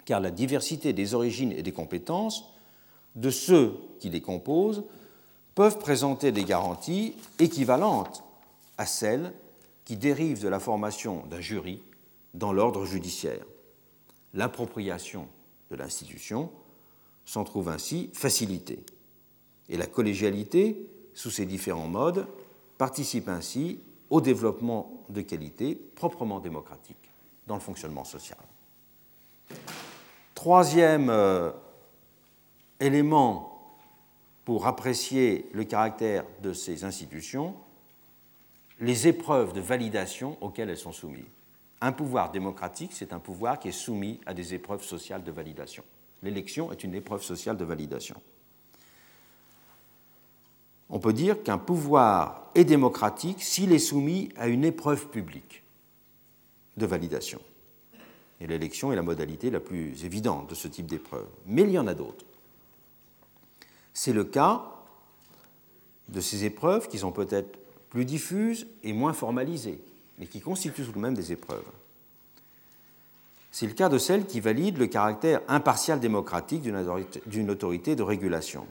Car la diversité des origines et des compétences de ceux qui les composent peuvent présenter des garanties équivalentes à celles qui dérivent de la formation d'un jury dans l'ordre judiciaire. L'appropriation de l'institution s'en trouve ainsi facilitée. Et la collégialité, sous ses différents modes, participe ainsi au développement de qualité proprement démocratique dans le fonctionnement social. Troisième euh, élément pour apprécier le caractère de ces institutions, les épreuves de validation auxquelles elles sont soumises. Un pouvoir démocratique, c'est un pouvoir qui est soumis à des épreuves sociales de validation. L'élection est une épreuve sociale de validation on peut dire qu'un pouvoir est démocratique s'il est soumis à une épreuve publique de validation. Et l'élection est la modalité la plus évidente de ce type d'épreuve. Mais il y en a d'autres. C'est le cas de ces épreuves qui sont peut-être plus diffuses et moins formalisées, mais qui constituent tout de même des épreuves. C'est le cas de celles qui valident le caractère impartial démocratique d'une autorité de régulation.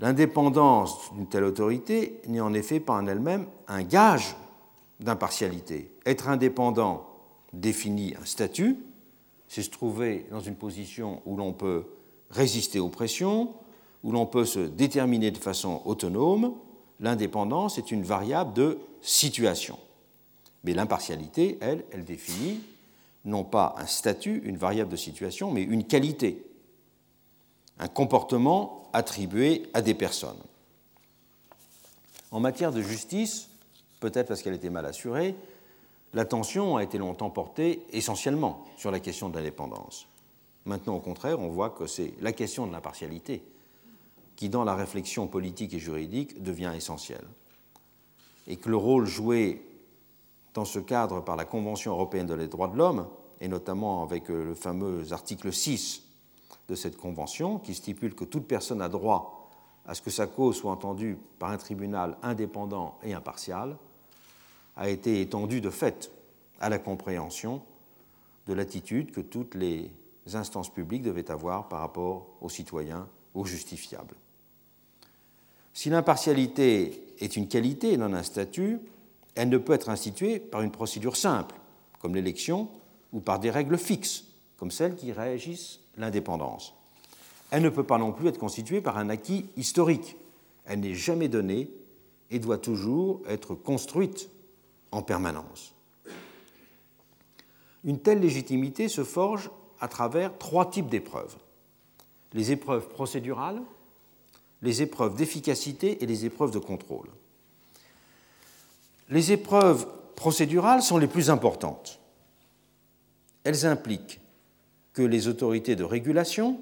L'indépendance d'une telle autorité n'est en effet pas en elle-même un gage d'impartialité. Être indépendant définit un statut, c'est se trouver dans une position où l'on peut résister aux pressions, où l'on peut se déterminer de façon autonome. L'indépendance est une variable de situation. Mais l'impartialité, elle, elle définit non pas un statut, une variable de situation, mais une qualité, un comportement attribué à des personnes. En matière de justice, peut-être parce qu'elle était mal assurée, l'attention a été longtemps portée essentiellement sur la question de l'indépendance. Maintenant, au contraire, on voit que c'est la question de l'impartialité qui, dans la réflexion politique et juridique, devient essentielle. Et que le rôle joué dans ce cadre par la Convention européenne des droits de l'homme, et notamment avec le fameux article 6 de cette convention qui stipule que toute personne a droit à ce que sa cause soit entendue par un tribunal indépendant et impartial, a été étendue de fait à la compréhension de l'attitude que toutes les instances publiques devaient avoir par rapport aux citoyens, aux justifiables. Si l'impartialité est une qualité et non un statut, elle ne peut être instituée par une procédure simple, comme l'élection, ou par des règles fixes, comme celles qui régissent l'indépendance. Elle ne peut pas non plus être constituée par un acquis historique. Elle n'est jamais donnée et doit toujours être construite en permanence. Une telle légitimité se forge à travers trois types d'épreuves. Les épreuves procédurales, les épreuves d'efficacité et les épreuves de contrôle. Les épreuves procédurales sont les plus importantes. Elles impliquent que les autorités de régulation,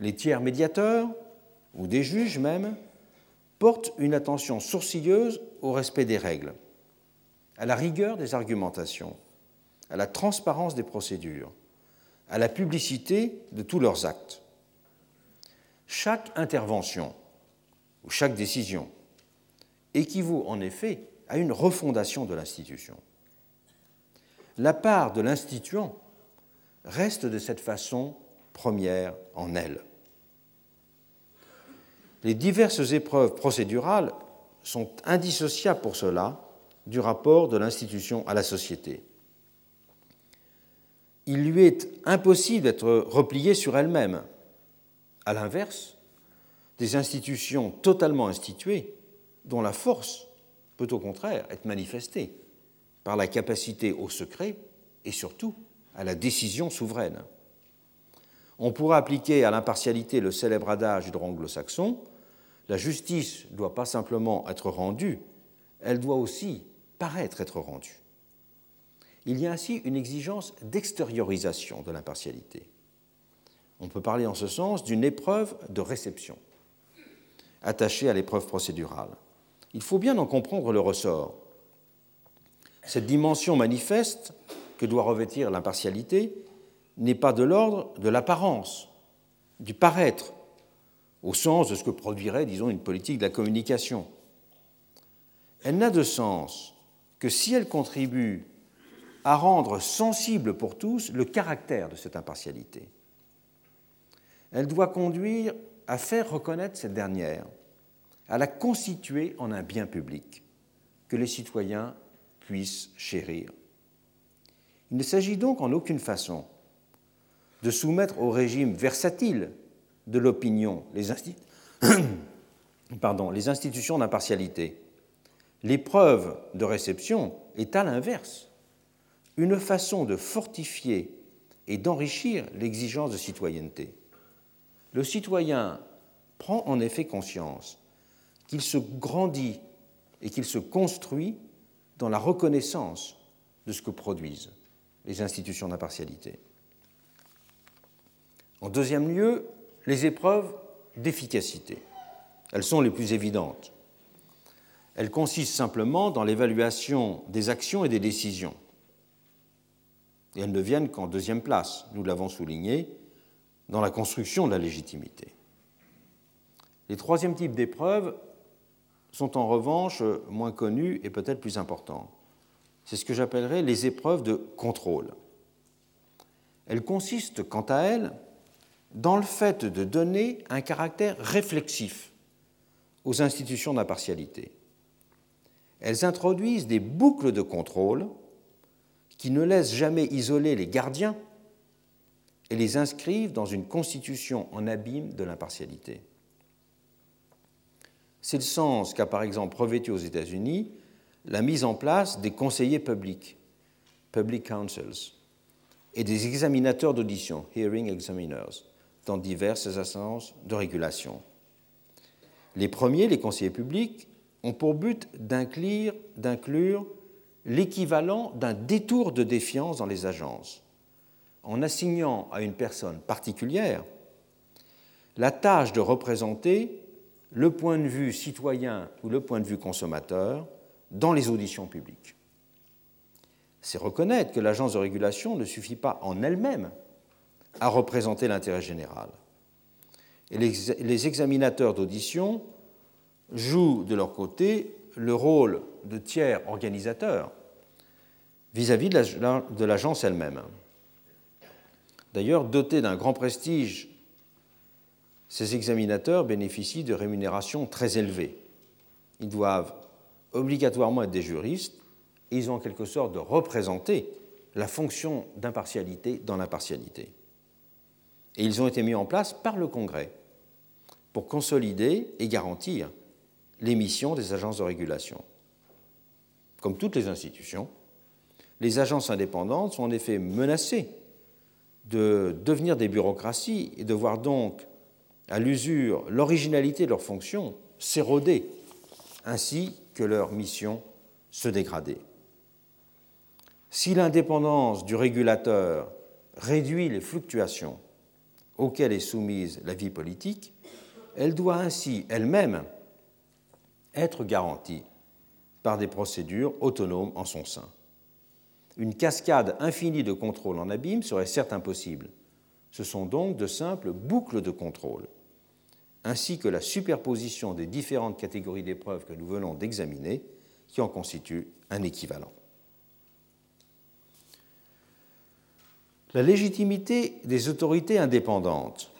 les tiers médiateurs ou des juges même, portent une attention sourcilleuse au respect des règles, à la rigueur des argumentations, à la transparence des procédures, à la publicité de tous leurs actes. Chaque intervention ou chaque décision équivaut en effet à une refondation de l'institution. La part de l'instituant reste de cette façon première en elle. Les diverses épreuves procédurales sont indissociables pour cela du rapport de l'institution à la société. Il lui est impossible d'être repliée sur elle-même. À l'inverse, des institutions totalement instituées, dont la force peut au contraire être manifestée par la capacité au secret et surtout à la décision souveraine. On pourra appliquer à l'impartialité le célèbre adage du droit anglo-saxon la justice ne doit pas simplement être rendue, elle doit aussi paraître être rendue. Il y a ainsi une exigence d'extériorisation de l'impartialité. On peut parler en ce sens d'une épreuve de réception, attachée à l'épreuve procédurale. Il faut bien en comprendre le ressort. Cette dimension manifeste que doit revêtir l'impartialité n'est pas de l'ordre de l'apparence, du paraître, au sens de ce que produirait, disons, une politique de la communication. Elle n'a de sens que si elle contribue à rendre sensible pour tous le caractère de cette impartialité. Elle doit conduire à faire reconnaître cette dernière, à la constituer en un bien public que les citoyens puissent chérir. Il ne s'agit donc en aucune façon de soumettre au régime versatile de l'opinion les, *coughs* institutions d'impartialité. L'épreuve de réception est à l'inverse une façon de fortifier et d'enrichir l'exigence de citoyenneté. Le citoyen prend en effet conscience qu'il se grandit et qu'il se construit dans la reconnaissance de ce que produisent les institutions d'impartialité. En deuxième lieu, les épreuves d'efficacité. Elles sont les plus évidentes. Elles consistent simplement dans l'évaluation des actions et des décisions. Elles ne viennent qu'en deuxième place, nous l'avons souligné, dans la construction de la légitimité. Les troisièmes types d'épreuves sont en revanche moins connus et peut-être plus importants. C'est ce que j'appellerais les épreuves de contrôle. Elles consistent, quant à elles, dans le fait de donner un caractère réflexif aux institutions d'impartialité. Elles introduisent des boucles de contrôle qui ne laissent jamais isoler les gardiens et les inscrivent dans une constitution en abîme de l'impartialité. C'est le sens qu'a par exemple revêtu aux États-Unis la mise en place des conseillers publics, public counsels, et des examinateurs d'audition, hearing examiners, dans diverses instances de régulation. Les premiers, les conseillers publics, ont pour but d'inclure l'équivalent d'un détour de défiance dans les agences, en assignant à une personne particulière la tâche de représenter le point de vue citoyen ou le point de vue consommateur dans les auditions publiques. C'est reconnaître que l'agence de régulation ne suffit pas en elle-même à représenter l'intérêt général. Et les examinateurs d'audition jouent de leur côté le rôle de tiers organisateur vis-à-vis de l'agence elle-même. D'ailleurs, dotés d'un grand prestige, ces examinateurs bénéficient de rémunérations très élevées. Ils doivent obligatoirement être des juristes et ils ont en quelque sorte de représenter la fonction d'impartialité dans l'impartialité. Et ils ont été mis en place par le Congrès pour consolider et garantir les missions des agences de régulation. Comme toutes les institutions, les agences indépendantes sont en effet menacées de devenir des bureaucraties et de voir donc à l'usure l'originalité de leurs fonctions s'éroder, ainsi que leur mission se dégrader. Si l'indépendance du régulateur réduit les fluctuations auxquelles est soumise la vie politique, elle doit ainsi elle-même être garantie par des procédures autonomes en son sein. Une cascade infinie de contrôles en abîme serait certes impossible. Ce sont donc de simples boucles de contrôle, ainsi que la superposition des différentes catégories d'épreuves que nous venons d'examiner, qui en constituent un équivalent. La légitimité des autorités indépendantes,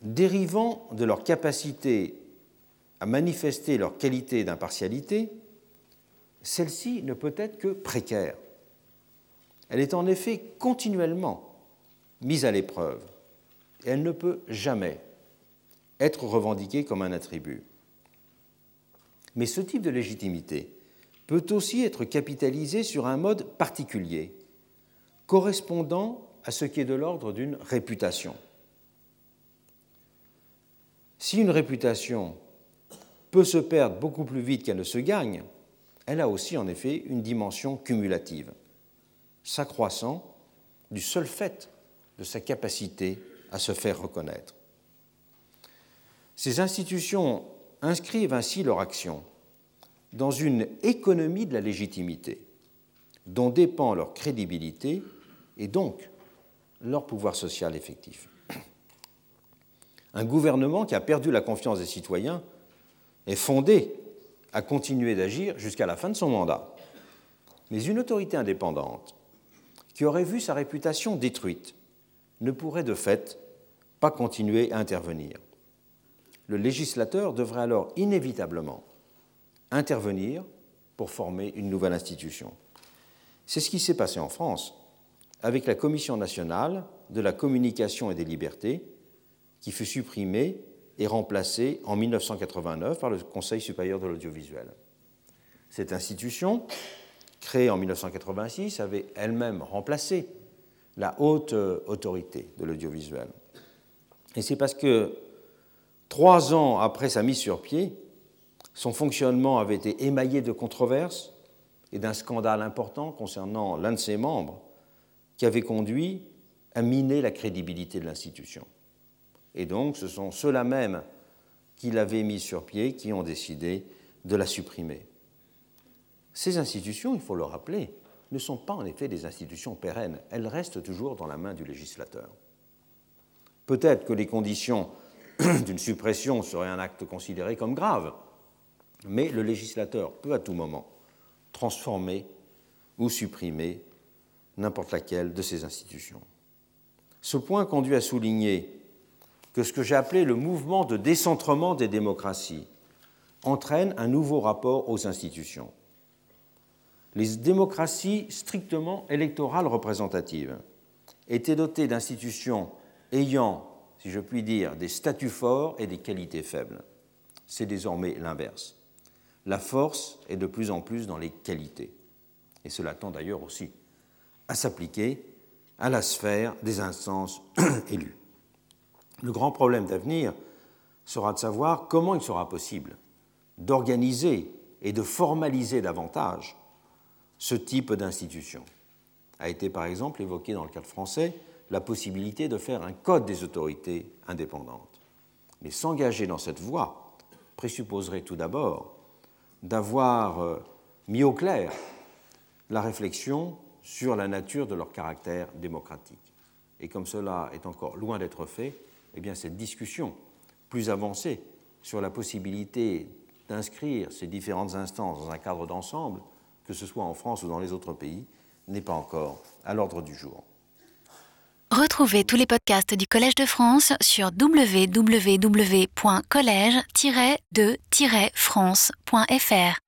dérivant de leur capacité à manifester leur qualité d'impartialité, celle-ci ne peut être que précaire. Elle est en effet continuellement mise à l'épreuve et elle ne peut jamais être revendiquée comme un attribut. Mais ce type de légitimité peut aussi être capitalisé sur un mode particulier, correspondant à ce qui est de l'ordre d'une réputation. Si une réputation peut se perdre beaucoup plus vite qu'elle ne se gagne, elle a aussi en effet une dimension cumulative, s'accroissant du seul fait de sa capacité à se faire reconnaître. Ces institutions inscrivent ainsi leur action dans une économie de la légitimité dont dépend leur crédibilité et donc leur pouvoir social effectif. Un gouvernement qui a perdu la confiance des citoyens est fondé à continuer d'agir jusqu'à la fin de son mandat. Mais une autorité indépendante qui aurait vu sa réputation détruite ne pourrait de fait pas continuer à intervenir. Le législateur devrait alors inévitablement intervenir pour former une nouvelle institution. C'est ce qui s'est passé en France avec la Commission nationale de la communication et des libertés, qui fut supprimée et remplacée en 1989 par le Conseil supérieur de l'audiovisuel. Cette institution, créée en 1986, avait elle-même remplacé la haute autorité de l'audiovisuel. Et c'est parce que trois ans après sa mise sur pied, son fonctionnement avait été émaillé de controverses et d'un scandale important concernant l'un de ses membres qui avait conduit à miner la crédibilité de l'institution. Et donc, ce sont ceux-là même qui l'avaient mis sur pied qui ont décidé de la supprimer. Ces institutions, il faut le rappeler, ne sont pas en effet des institutions pérennes, elles restent toujours dans la main du législateur. Peut-être que les conditions *coughs* d'une suppression seraient un acte considéré comme grave, mais le législateur peut à tout moment transformer ou supprimer n'importe laquelle de ces institutions. Ce point conduit à souligner que ce que j'ai appelé le mouvement de décentrement des démocraties entraîne un nouveau rapport aux institutions. Les démocraties strictement électorales représentatives étaient dotées d'institutions ayant, si je puis dire, des statuts forts et des qualités faibles. C'est désormais l'inverse. La force est de plus en plus dans les qualités. Et cela tend d'ailleurs aussi à s'appliquer à la sphère des instances *clears throat* élues. Le grand problème d'avenir sera de savoir comment il sera possible d'organiser et de formaliser davantage ce type d'institution. A été par exemple évoqué dans le cadre français la possibilité de faire un code des autorités indépendantes. Mais s'engager dans cette voie présupposerait tout d'abord d'avoir euh, mis au clair la réflexion sur la nature de leur caractère démocratique. Et comme cela est encore loin d'être fait, eh bien, cette discussion plus avancée sur la possibilité d'inscrire ces différentes instances dans un cadre d'ensemble, que ce soit en France ou dans les autres pays, n'est pas encore à l'ordre du jour. Retrouvez tous les podcasts du Collège de France sur www.collège-de-france.fr.